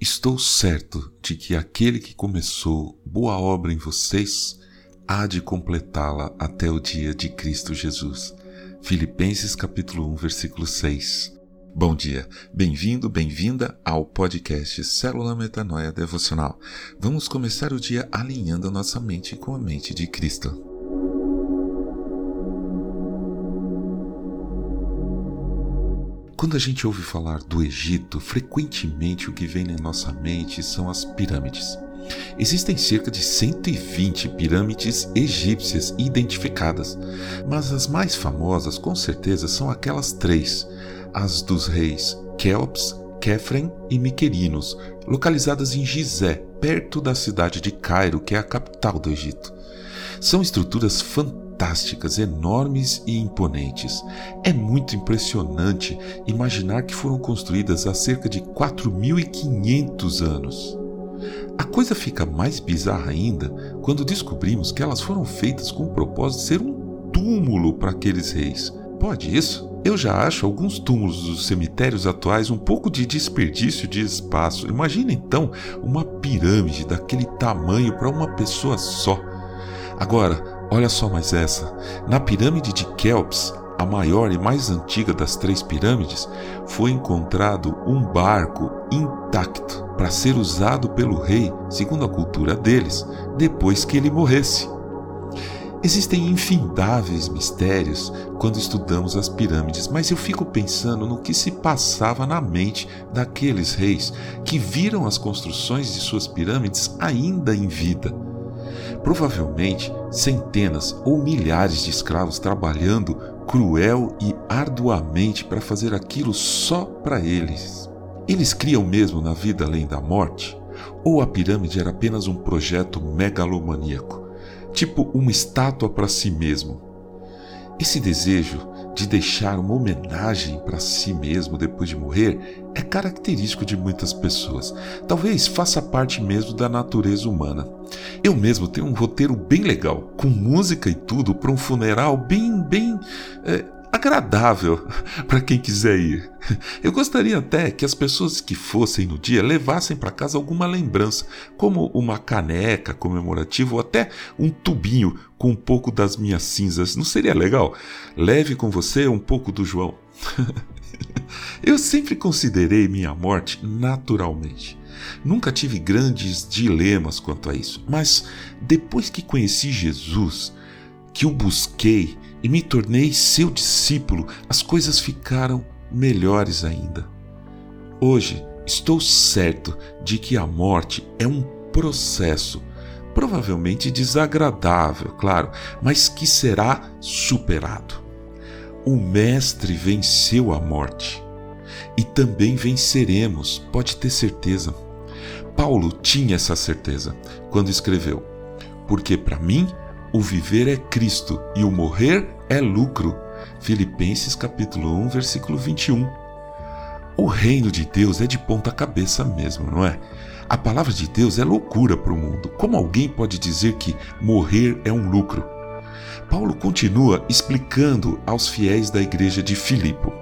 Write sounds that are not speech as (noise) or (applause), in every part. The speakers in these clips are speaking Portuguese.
Estou certo de que aquele que começou boa obra em vocês há de completá-la até o dia de Cristo Jesus. Filipenses capítulo 1, versículo 6. Bom dia, bem-vindo, bem-vinda ao podcast Célula Metanoia Devocional. Vamos começar o dia alinhando a nossa mente com a mente de Cristo. Quando a gente ouve falar do Egito, frequentemente o que vem na nossa mente são as pirâmides. Existem cerca de 120 pirâmides egípcias identificadas, mas as mais famosas com certeza são aquelas três: as dos reis Kelps, Kefren e Miquerinos, localizadas em Gizé, perto da cidade de Cairo, que é a capital do Egito. São estruturas fantásticas fantásticas, enormes e imponentes. É muito impressionante imaginar que foram construídas há cerca de 4.500 anos. A coisa fica mais bizarra ainda quando descobrimos que elas foram feitas com o propósito de ser um túmulo para aqueles reis. Pode isso? Eu já acho alguns túmulos dos cemitérios atuais um pouco de desperdício de espaço. Imagina então uma pirâmide daquele tamanho para uma pessoa só. Agora, Olha só mais essa. Na pirâmide de Kelps, a maior e mais antiga das três pirâmides, foi encontrado um barco intacto para ser usado pelo rei, segundo a cultura deles, depois que ele morresse. Existem infindáveis mistérios quando estudamos as pirâmides, mas eu fico pensando no que se passava na mente daqueles reis que viram as construções de suas pirâmides ainda em vida provavelmente centenas ou milhares de escravos trabalhando cruel e arduamente para fazer aquilo só para eles. Eles criam mesmo na vida além da morte? Ou a pirâmide era apenas um projeto megalomaníaco, tipo uma estátua para si mesmo? Esse desejo de deixar uma homenagem para si mesmo depois de morrer é característico de muitas pessoas. Talvez faça parte mesmo da natureza humana. Eu mesmo tenho um roteiro bem legal, com música e tudo, para um funeral bem, bem. É, agradável (laughs) para quem quiser ir. Eu gostaria até que as pessoas que fossem no dia levassem para casa alguma lembrança, como uma caneca comemorativa ou até um tubinho com um pouco das minhas cinzas. Não seria legal? Leve com você um pouco do João. (laughs) Eu sempre considerei minha morte naturalmente. Nunca tive grandes dilemas quanto a isso, mas depois que conheci Jesus, que o busquei e me tornei seu discípulo, as coisas ficaram melhores ainda. Hoje estou certo de que a morte é um processo, provavelmente desagradável, claro, mas que será superado. O Mestre venceu a morte e também venceremos, pode ter certeza. Paulo tinha essa certeza quando escreveu: Porque para mim o viver é Cristo e o morrer é lucro. Filipenses capítulo 1, versículo 21. O reino de Deus é de ponta cabeça mesmo, não é? A palavra de Deus é loucura para o mundo. Como alguém pode dizer que morrer é um lucro? Paulo continua explicando aos fiéis da igreja de Filipo.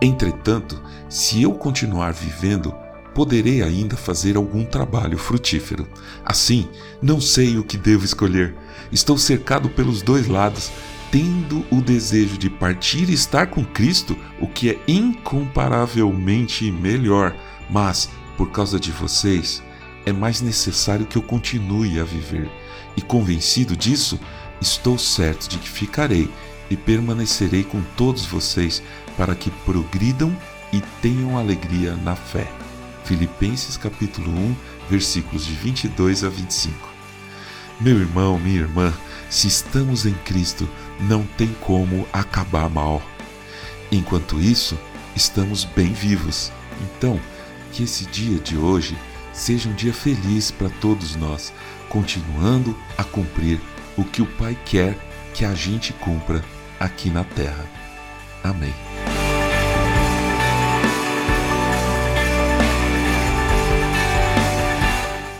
Entretanto, se eu continuar vivendo, poderei ainda fazer algum trabalho frutífero. Assim, não sei o que devo escolher. Estou cercado pelos dois lados, tendo o desejo de partir e estar com Cristo, o que é incomparavelmente melhor. Mas, por causa de vocês, é mais necessário que eu continue a viver. E convencido disso, estou certo de que ficarei e permanecerei com todos vocês para que progridam e tenham alegria na fé. Filipenses capítulo 1, versículos de 22 a 25. Meu irmão, minha irmã, se estamos em Cristo, não tem como acabar mal. Enquanto isso, estamos bem vivos. Então, que esse dia de hoje seja um dia feliz para todos nós, continuando a cumprir o que o Pai quer que a gente cumpra aqui na terra. Amém.